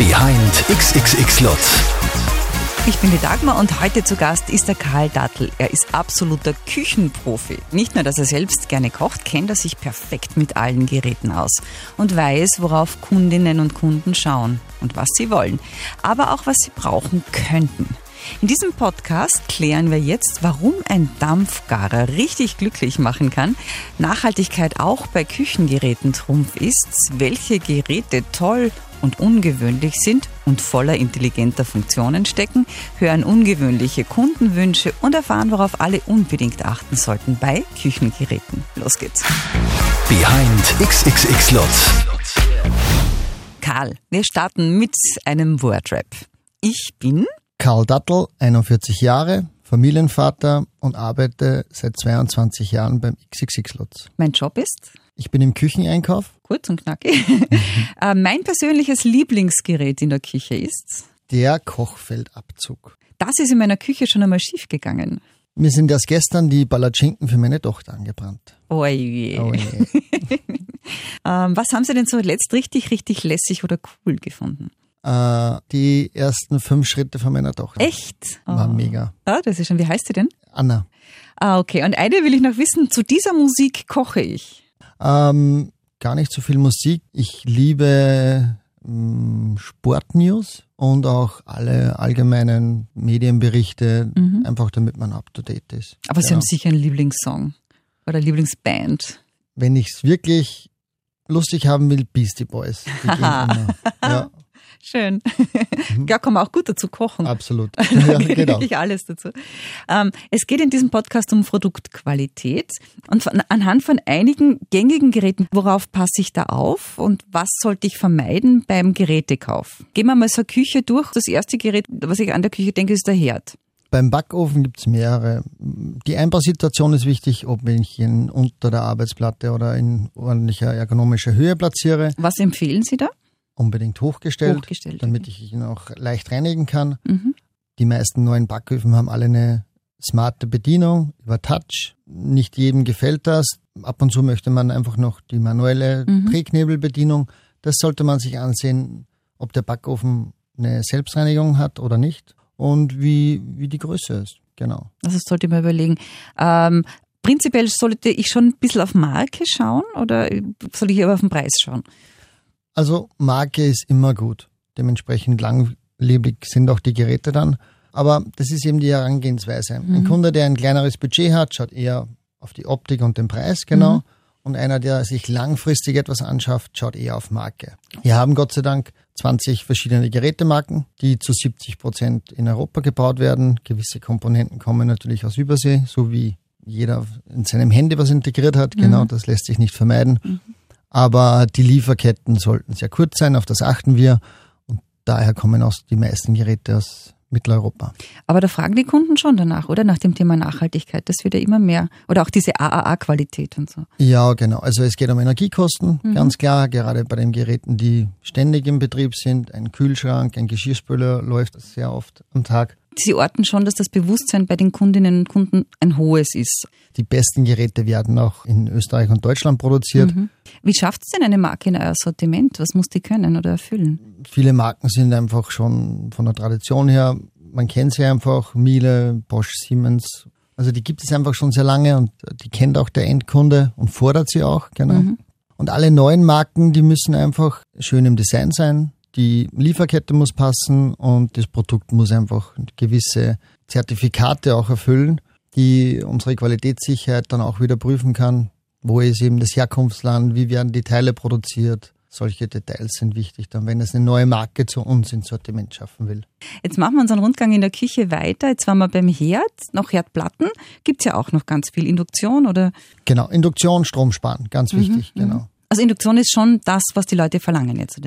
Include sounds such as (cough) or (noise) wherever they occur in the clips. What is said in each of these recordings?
Behind XXX Lutz. Ich bin die Dagmar und heute zu Gast ist der Karl Dattel. Er ist absoluter Küchenprofi. Nicht nur, dass er selbst gerne kocht, kennt er sich perfekt mit allen Geräten aus und weiß, worauf Kundinnen und Kunden schauen und was sie wollen, aber auch was sie brauchen könnten. In diesem Podcast klären wir jetzt, warum ein Dampfgarer richtig glücklich machen kann, Nachhaltigkeit auch bei Küchengeräten Trumpf ist, welche Geräte toll und ungewöhnlich sind und voller intelligenter Funktionen stecken, hören ungewöhnliche Kundenwünsche und erfahren, worauf alle unbedingt achten sollten bei Küchengeräten. Los geht's. Behind XXX Lutz. Karl, wir starten mit einem Wordrap. Ich bin Karl Dattel, 41 Jahre, Familienvater und arbeite seit 22 Jahren beim XXX Lutz. Mein Job ist? Ich bin im Kücheneinkauf. Kurz und knackig. (laughs) Äh, mein persönliches Lieblingsgerät in der Küche ist? Der Kochfeldabzug. Das ist in meiner Küche schon einmal schief gegangen. Mir sind erst gestern die Palatschinken für meine Tochter angebrannt. Oh je. Oh je. (laughs) ähm, was haben Sie denn zuletzt richtig, richtig lässig oder cool gefunden? äh, die ersten fünf Schritte von meiner Tochter. Echt? War Oh. mega. Ah, das ist schon. Wie heißt sie denn? Anna. Ah, okay. Und eine will ich noch wissen, zu dieser Musik koche ich. Ähm, gar nicht so viel Musik. Ich liebe mh, Sportnews und auch alle allgemeinen Medienberichte, einfach damit man up to date ist. Mhm. Aber Sie Genau. haben sicher einen Lieblingssong oder Lieblingsband. Wenn ich es wirklich lustig haben will, Beastie Boys. Die gehen (laughs) immer. Ja, Schön. Mhm. Ja, kann man auch gut dazu kochen. absolut. (laughs) Ja, genau. Wirklich alles dazu. Ähm, es geht in diesem Podcast um Produktqualität und anhand von einigen gängigen Geräten, worauf passe ich da auf und was sollte ich vermeiden beim Gerätekauf? Gehen wir mal so eine Küche durch. Das erste Gerät, was ich an der Küche denke, ist der Herd. Beim Backofen gibt's mehrere. Die Einbausituation ist wichtig, ob ich ihn unter der Arbeitsplatte oder in ordentlicher ergonomischer Höhe platziere. Was empfehlen Sie da? Unbedingt hochgestellt, Hochgestellt, damit ich ihn auch leicht reinigen kann. Mhm. Die meisten neuen Backöfen haben alle eine smarte Bedienung über Touch. Nicht jedem gefällt das. Ab und zu möchte man einfach noch die manuelle Drehknebelbedienung. Das sollte man sich ansehen, ob der Backofen eine Selbstreinigung hat oder nicht und wie, wie die Größe ist. Genau. Also das sollte mir überlegen. Ähm, prinzipiell sollte ich schon ein bisschen auf Marke schauen oder soll ich aber auf den Preis schauen? Also Marke ist immer gut. Dementsprechend langlebig sind auch die Geräte dann. Aber das ist eben die Herangehensweise. Ein Kunde, der ein kleineres Budget hat, schaut eher auf die Optik und den Preis, genau. Und einer, der sich langfristig etwas anschafft, schaut eher auf Marke. Wir haben Gott sei Dank 20 verschiedene Gerätemarken, die zu 70 Prozent in Europa gebaut werden. Gewisse Komponenten kommen natürlich aus Übersee, so wie jeder in seinem Handy was integriert hat. Genau, das lässt sich nicht vermeiden. Aber die Lieferketten sollten sehr kurz sein, auf das achten wir. Und daher kommen auch die meisten Geräte aus Mitteleuropa. Aber da fragen die Kunden schon danach, oder? Nach dem Thema Nachhaltigkeit. Das wird ja immer mehr. Oder auch diese AAA-Qualität und so. Ja, genau. Also es geht um Energiekosten, ganz klar, gerade bei den Geräten, die ständig im Betrieb sind. Ein Kühlschrank, ein Geschirrspüler läuft sehr oft am Tag. Sie orten schon, dass das Bewusstsein bei den Kundinnen und Kunden ein hohes ist. Die besten Geräte werden auch in Österreich und Deutschland produziert. Wie schafft es denn eine Marke in euer Sortiment? Was muss die können oder erfüllen? Viele Marken sind einfach schon von der Tradition her, man kennt sie einfach, Miele, Bosch, Siemens. Also die gibt es einfach schon sehr lange und die kennt auch der Endkunde und fordert sie auch, genau. Und alle neuen Marken, die müssen einfach schön im Design sein. Die Lieferkette muss passen und das Produkt muss einfach gewisse Zertifikate auch erfüllen, die unsere Qualitätssicherheit dann auch wieder prüfen kann. Wo ist eben das Herkunftsland? Wie werden die Teile produziert? Solche Details sind wichtig, dann wenn es eine neue Marke zu uns ins Sortiment schaffen will. Jetzt machen wir unseren Rundgang in der Küche weiter. Jetzt waren wir beim Herd, noch Herdplatten. Gibt's ja auch noch ganz viel Induktion oder? Genau, Induktion, Strom sparen, ganz wichtig, genau. Also Induktion ist schon das, was die Leute verlangen jetzt?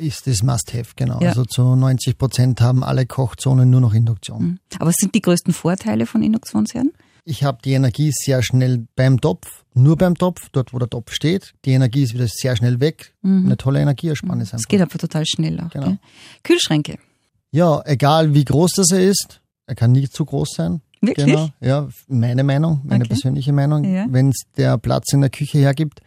Ist das Must-Have, genau. Ja. Also zu 90 Prozent haben alle Kochzonen nur noch Induktion. Aber was sind die größten Vorteile von Induktionsherden? Ich habe die Energie sehr schnell beim Topf, nur beim Topf, dort wo der Topf steht. Die Energie ist wieder sehr schnell weg. Eine tolle Energieersparnis Es einfach. geht einfach total schnell auch. Genau. Gell? Kühlschränke. Ja, egal wie groß das er ist, er kann nie zu groß sein. Wirklich? Genau, ja, meine Meinung, meine Okay. persönliche Meinung, Ja. wenn es der Platz in der Küche hergibt.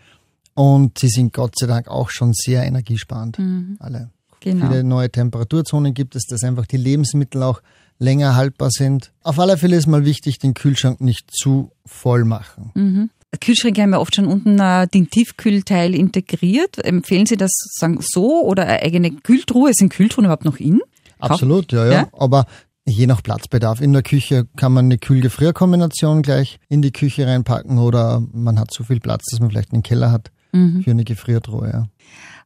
Und sie sind Gott sei Dank auch schon sehr energiesparend, Mhm. alle. Genau. Viele neue Temperaturzonen gibt es, dass einfach die Lebensmittel auch länger haltbar sind. Auf alle Fälle ist mal wichtig, den Kühlschrank nicht zu voll machen. Mhm. Kühlschränke haben ja oft schon unten äh, den Tiefkühlteil integriert. Empfehlen Sie das sagen so oder eine eigene Kühltruhe? Sind Kühltruhen überhaupt noch in? Absolut, ja, ja, Ja? Aber je nach Platzbedarf. In der Küche kann man eine Kühl-Gefrier-Kombination gleich in die Küche reinpacken oder man hat so viel Platz, dass man vielleicht einen Keller hat für eine Gefriertruhe. Ja.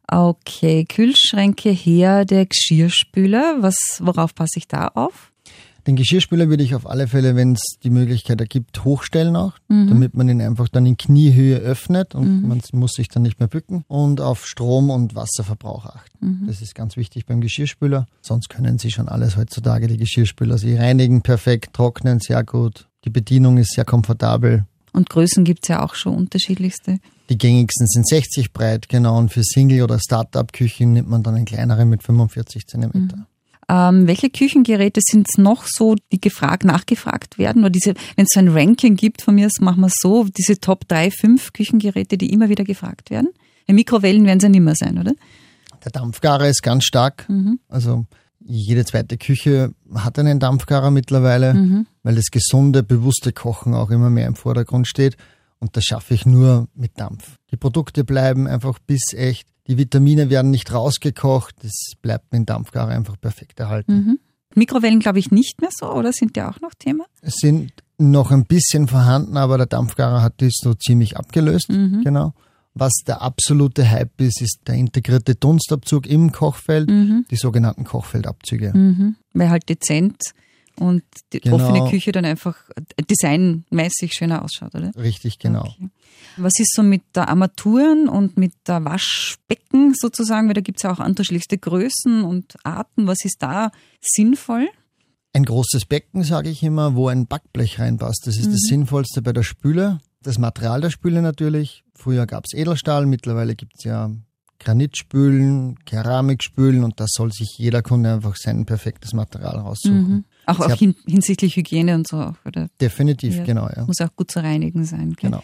Okay, Kühlschränke her, der Geschirrspüler. Was, worauf passe ich da auf? Den Geschirrspüler würde ich auf alle Fälle, wenn es die Möglichkeit ergibt, hochstellen auch, damit man ihn einfach dann in Kniehöhe öffnet und man muss sich dann nicht mehr bücken und auf Strom- und Wasserverbrauch achten. Das ist ganz wichtig beim Geschirrspüler. Sonst können Sie schon alles heutzutage, die Geschirrspüler. Sie reinigen perfekt, trocknen sehr gut. Die Bedienung ist sehr komfortabel. Und Größen gibt's ja auch schon unterschiedlichste. Die gängigsten sind 60 breit, genau. Und für Single- oder Start-up-Küchen nimmt man dann einen kleineren mit 45 Zentimeter. Ähm, welche Küchengeräte sind es noch so, die gefragt, nachgefragt werden? Oder diese, wenn es so ein Ranking gibt, von mir machen wir es so, diese Top 3, 5 Küchengeräte, die immer wieder gefragt werden. Mikrowellen werden es ja nicht mehr sein, oder? Der Dampfgarer ist ganz stark. Also jede zweite Küche hat einen Dampfgarer mittlerweile, weil das gesunde, bewusste Kochen auch immer mehr im Vordergrund steht. Und das schaffe ich nur mit Dampf. Die Produkte bleiben einfach bissecht. Die Vitamine werden nicht rausgekocht. Das bleibt mit dem Dampfgarer einfach perfekt erhalten. Mikrowellen glaube ich nicht mehr so, oder? Sind die auch noch Thema? Es sind noch ein bisschen vorhanden, aber der Dampfgarer hat das so ziemlich abgelöst. Genau. Was der absolute Hype ist, ist der integrierte Dunstabzug im Kochfeld, die sogenannten Kochfeldabzüge. Mhm. Weil halt dezent und die Genau. offene Küche dann einfach designmäßig schöner ausschaut, oder? Richtig, genau. Okay. Was ist so mit der Armaturen und mit der Waschbecken sozusagen? Weil da gibt's ja auch unterschiedlichste Größen und Arten. Was ist da sinnvoll? Ein großes Becken, sage ich immer, wo ein Backblech reinpasst. Das ist das Sinnvollste bei der Spüle. Das Material der Spüle natürlich. Früher gab's Edelstahl, mittlerweile gibt's ja Granitspülen, Keramikspülen und da soll sich jeder Kunde einfach sein perfektes Material raussuchen. Auch, Sie auch hab- hin, hinsichtlich Hygiene und so. auch, Oder? Definitiv, Ja, genau, ja. Muss auch gut zu reinigen sein. Gell? Genau.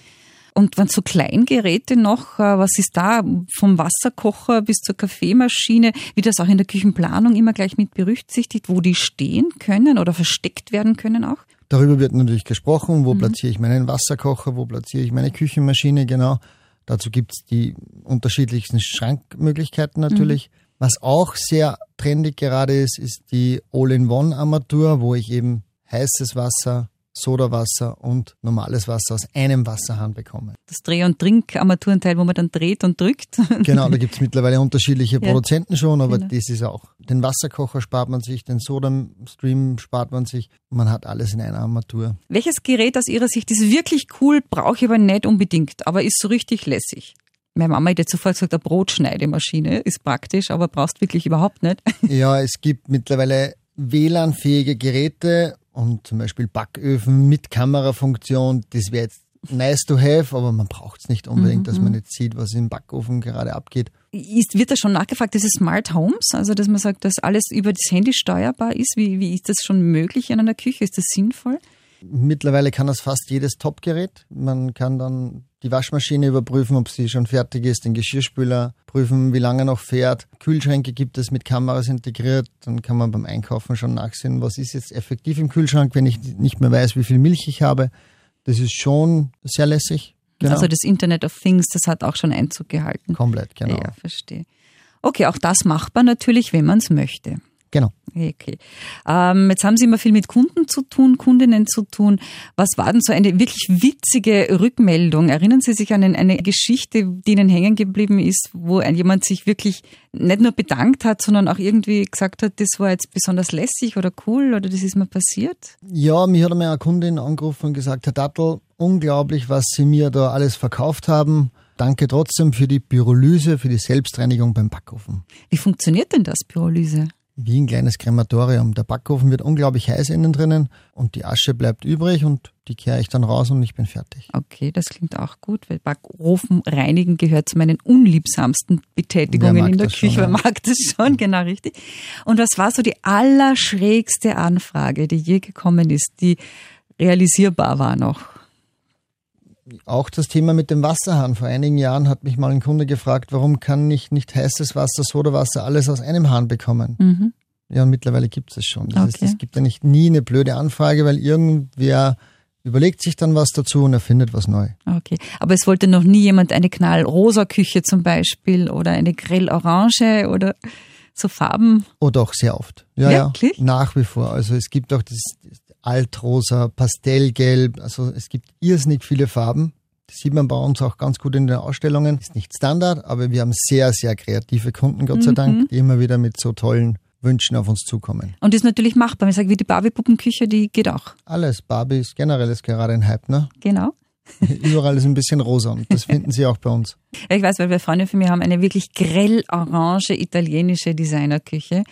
Und wenn so Kleingeräte noch, äh, was ist da vom Wasserkocher bis zur Kaffeemaschine, wird das auch in der Küchenplanung immer gleich mit berücksichtigt, wo die stehen können oder versteckt werden können auch? Darüber wird natürlich gesprochen, wo platziere ich meinen Wasserkocher, wo platziere ich meine Küchenmaschine, genau. Dazu gibt's die unterschiedlichsten Schrankmöglichkeiten natürlich. Was auch sehr trendig gerade ist, ist die All-in-One-Armatur, wo ich eben heißes Wasser, Sodawasser und normales Wasser aus einem Wasserhahn bekomme. Das Dreh- und Trink-Armaturenteil, wo man dann dreht und drückt. (laughs) Genau, da gibt's mittlerweile unterschiedliche (laughs) Ja. Produzenten schon, aber Genau. das ist auch. Den Wasserkocher spart man sich, den Soda-Stream spart man sich. Man hat alles in einer Armatur. Welches Gerät aus Ihrer Sicht ist wirklich cool, brauche ich aber nicht unbedingt, aber ist so richtig lässig? Meine Mama hat jetzt sofort gesagt, eine Brotschneidemaschine ist praktisch, aber brauchst wirklich überhaupt nicht. Ja, es gibt mittlerweile WLAN-fähige Geräte und zum Beispiel Backöfen mit Kamerafunktion. Das wäre jetzt nice to have, aber man braucht es nicht unbedingt, dass man jetzt sieht, was im Backofen gerade abgeht. Ist, wird da schon nachgefragt, diese Smart Homes, also dass man sagt, dass alles über das Handy steuerbar ist? Wie, wie ist das schon möglich in einer Küche? Ist das sinnvoll? Mittlerweile kann das fast jedes Top-Gerät. Man kann dann die Waschmaschine überprüfen, ob sie schon fertig ist, den Geschirrspüler prüfen, wie lange er noch fährt. Kühlschränke gibt es mit Kameras integriert. Dann kann man beim Einkaufen schon nachsehen, was ist jetzt effektiv im Kühlschrank, wenn ich nicht mehr weiß, wie viel Milch ich habe. Das ist schon sehr lässig. Genau. Also das Internet of Things, das hat auch schon Einzug gehalten. Komplett, genau. Ja, verstehe. Okay, auch das machbar natürlich, wenn man es möchte. Genau. Okay. Ähm, jetzt haben Sie immer viel mit Kunden zu tun, Kundinnen zu tun. Was war denn so eine wirklich witzige Rückmeldung? Erinnern Sie sich an eine, Geschichte, die Ihnen hängen geblieben ist, wo jemand sich wirklich nicht nur bedankt hat, sondern auch irgendwie gesagt hat, das war jetzt besonders lässig oder cool oder das ist mir passiert? Ja, mir hat einmal eine Kundin angerufen und gesagt, Herr Dattel, unglaublich, was Sie mir da alles verkauft haben. Danke trotzdem für die Pyrolyse, für die Selbstreinigung beim Backofen. Wie funktioniert denn das, Pyrolyse? Wie ein kleines Krematorium. Der Backofen wird unglaublich heiß innen drinnen und die Asche bleibt übrig und die kehre ich dann raus und ich bin fertig. Okay, das klingt auch gut, weil Backofen reinigen gehört zu meinen unliebsamsten Betätigungen in der das schon, Küche. Wer mag das schon, genau richtig. Und was war so die allerschrägste Anfrage, die je gekommen ist, die realisierbar war noch? Auch das Thema mit dem Wasserhahn. Vor einigen Jahren hat mich mal ein Kunde gefragt, warum kann ich nicht heißes Wasser, Sodawasser, alles aus einem Hahn bekommen? Mhm. Ja, und mittlerweile gibt es schon. Das Okay. heißt, es gibt ja nicht nie eine blöde Anfrage, weil irgendwer überlegt sich dann was dazu und erfindet was neu. Okay. Aber es wollte noch nie jemand eine knallrosa Küche zum Beispiel oder eine grellorange oder so Farben. Oh doch, sehr oft. Ja, Wirklich? ja, nach wie vor. Also es gibt auch das Altrosa, Pastellgelb, also es gibt irrsinnig viele Farben. Das sieht man bei uns auch ganz gut in den Ausstellungen. Ist nicht Standard, aber wir haben sehr, sehr kreative Kunden, Gott sei Mhm. Dank, die immer wieder mit so tollen Wünschen auf uns zukommen. Und ist natürlich machbar. Ich sage, wie die Barbie-Puppenküche, die geht auch. Alles, Barbie ist generell ist gerade ein Hype, ne? Genau. (laughs) Überall ist ein bisschen rosa und das finden Sie auch bei uns. Ich weiß, weil wir Freunde von mir haben eine wirklich grell orange italienische Designerküche.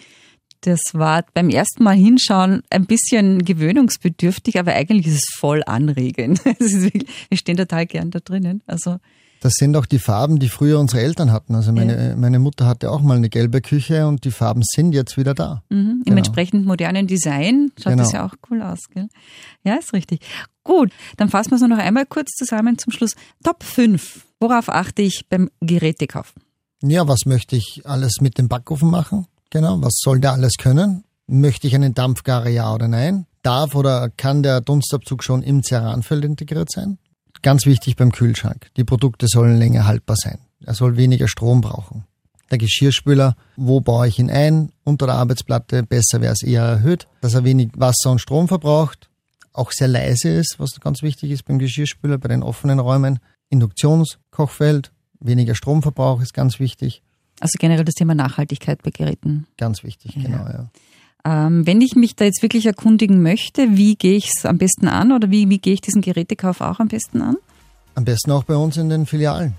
Das war beim ersten Mal hinschauen ein bisschen gewöhnungsbedürftig, aber eigentlich ist es voll anregend. (laughs) Es ist wirklich, wir stehen total gern da drinnen. Also Das sind auch die Farben, die früher unsere Eltern hatten. Also meine, meine Mutter hatte auch mal eine gelbe Küche und die Farben sind jetzt wieder da. mhm, im Genau. entsprechend modernen Design schaut Genau. das ja auch cool aus. Gell? Ja, ist richtig. Gut, dann fassen wir es noch einmal kurz zusammen zum Schluss. Top 5. Worauf achte ich beim Gerätekauf? Ja, was möchte ich alles mit dem Backofen machen? Genau, was soll der alles können? Möchte ich einen Dampfgarer, ja oder nein? Darf oder kann der Dunstabzug schon im Ceranfeld integriert sein? Ganz wichtig beim Kühlschrank. Die Produkte sollen länger haltbar sein. Er soll weniger Strom brauchen. Der Geschirrspüler, wo baue ich ihn ein? Unter der Arbeitsplatte, besser wäre es eher erhöht, dass er wenig Wasser und Strom verbraucht, auch sehr leise ist, was ganz wichtig ist beim Geschirrspüler, bei den offenen Räumen. Induktionskochfeld, weniger Stromverbrauch ist ganz wichtig. Also generell das Thema Nachhaltigkeit bei Geräten. Ganz wichtig, genau, ja. Ähm, wenn ich mich da jetzt wirklich erkundigen möchte, wie gehe ich es am besten an oder wie, wie gehe ich diesen Gerätekauf auch am besten an? Am besten auch bei uns in den Filialen.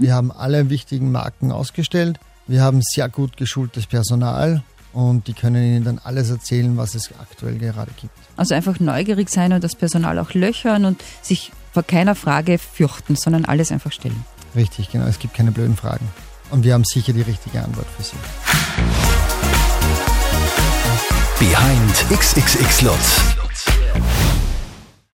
Wir haben alle wichtigen Marken ausgestellt. Wir haben sehr gut geschultes Personal und die können Ihnen dann alles erzählen, was es aktuell gerade gibt. Also einfach neugierig sein und das Personal auch löchern und sich vor keiner Frage fürchten, sondern alles einfach stellen. Richtig, genau. Es gibt keine blöden Fragen. Und wir haben sicher die richtige Antwort für Sie. Behind XXX Lutz.